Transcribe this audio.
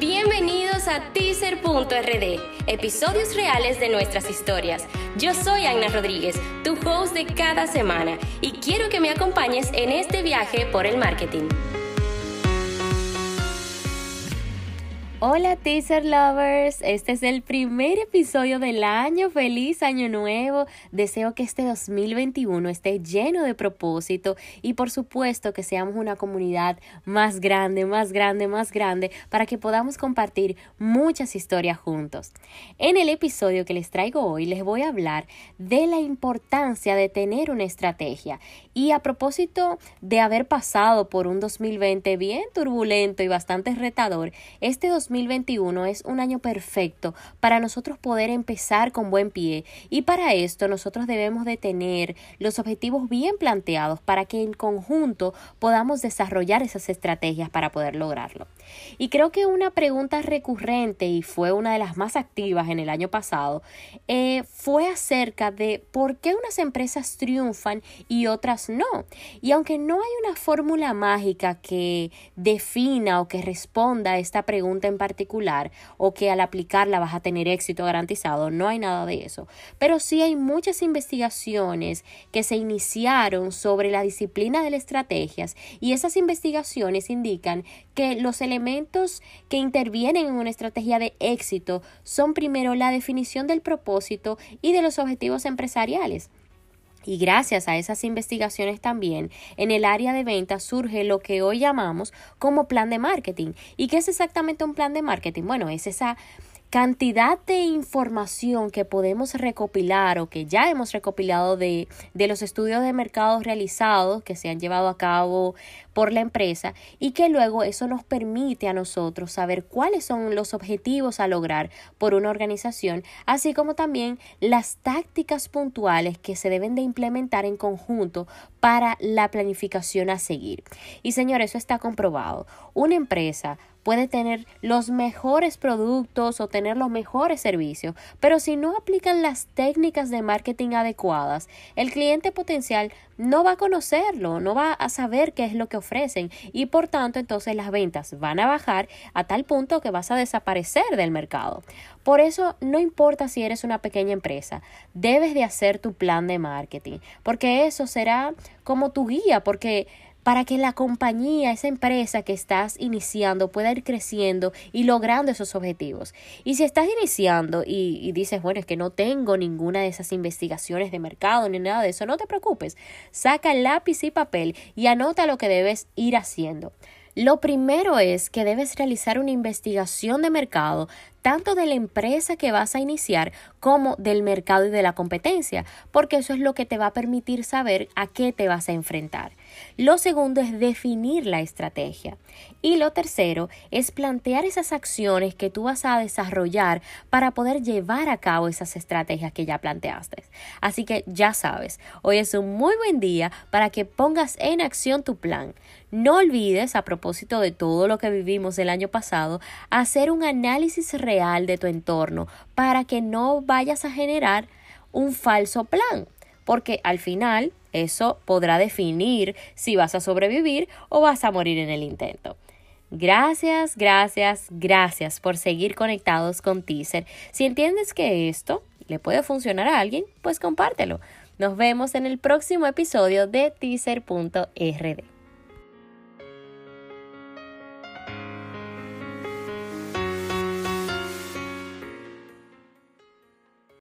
Bienvenidos a teaser.rd, episodios reales de nuestras historias. Yo soy Ana Rodríguez, tu host de cada semana, y quiero que me acompañes en este viaje por el marketing. Hola teaser lovers, este es el primer episodio del año, feliz año nuevo, deseo que este 2021 esté lleno de propósito y por supuesto que seamos una comunidad más grande, más grande, más grande para que podamos compartir muchas historias juntos. En el episodio que les traigo hoy les voy a hablar de la importancia de tener una estrategia. Y a propósito de haber pasado por un 2020 bien turbulento y bastante retador, este 2021 2021 es un año perfecto para nosotros poder empezar con buen pie y para esto nosotros debemos de tener los objetivos bien planteados para que en conjunto podamos desarrollar esas estrategias para poder lograrlo. Y creo que una pregunta recurrente y fue una de las más activas en el año pasado eh, fue acerca de por qué unas empresas triunfan y otras no. Y aunque no hay una fórmula mágica que defina o que responda a esta pregunta en particular o que al aplicarla vas a tener éxito garantizado, no hay nada de eso. Pero sí hay muchas investigaciones que se iniciaron sobre la disciplina de las estrategias y esas investigaciones indican que los elementos que intervienen en una estrategia de éxito son primero la definición del propósito y de los objetivos empresariales. Y gracias a esas investigaciones también, en el área de ventas surge lo que hoy llamamos como plan de marketing. ¿Y qué es exactamente un plan de marketing? Bueno, es esa cantidad de información que podemos recopilar o que ya hemos recopilado de, de, los estudios de mercados realizados que se han llevado a cabo por la empresa y que luego eso nos permite a nosotros saber cuáles son los objetivos a lograr por una organización, así como también las tácticas puntuales que se deben de implementar en conjunto para la planificación a seguir. Y señor, eso está comprobado. Una empresa puede tener los mejores productos o tener los mejores servicios, pero si no aplican las técnicas de marketing adecuadas, el cliente potencial no va a conocerlo, no va a saber qué es lo que ofrecen y por tanto entonces las ventas van a bajar a tal punto que vas a desaparecer del mercado. Por eso no importa si eres una pequeña empresa, debes de hacer tu plan de marketing, porque eso será como tu guía, porque para que la compañía, esa empresa que estás iniciando pueda ir creciendo y logrando esos objetivos. Y si estás iniciando y, dices, bueno, es que no tengo ninguna de esas investigaciones de mercado ni nada de eso, no te preocupes. Saca lápiz y papel y anota lo que debes ir haciendo. Lo primero es que debes realizar una investigación de mercado tanto de la empresa que vas a iniciar como del mercado y de la competencia, porque eso es lo que te va a permitir saber a qué te vas a enfrentar. Lo segundo es definir la estrategia. Y lo tercero es plantear esas acciones que tú vas a desarrollar para poder llevar a cabo esas estrategias que ya planteaste. Así que ya sabes, hoy es un muy buen día para que pongas en acción tu plan. No olvides, a propósito de todo lo que vivimos el año pasado, hacer un análisis real de tu entorno para que no vayas a generar un falso plan, porque al final eso podrá definir si vas a sobrevivir o vas a morir en el intento. Gracias, gracias, gracias por seguir conectados con Teaser. Si entiendes que esto le puede funcionar a alguien, pues compártelo. Nos vemos en el próximo episodio de teaser.rd.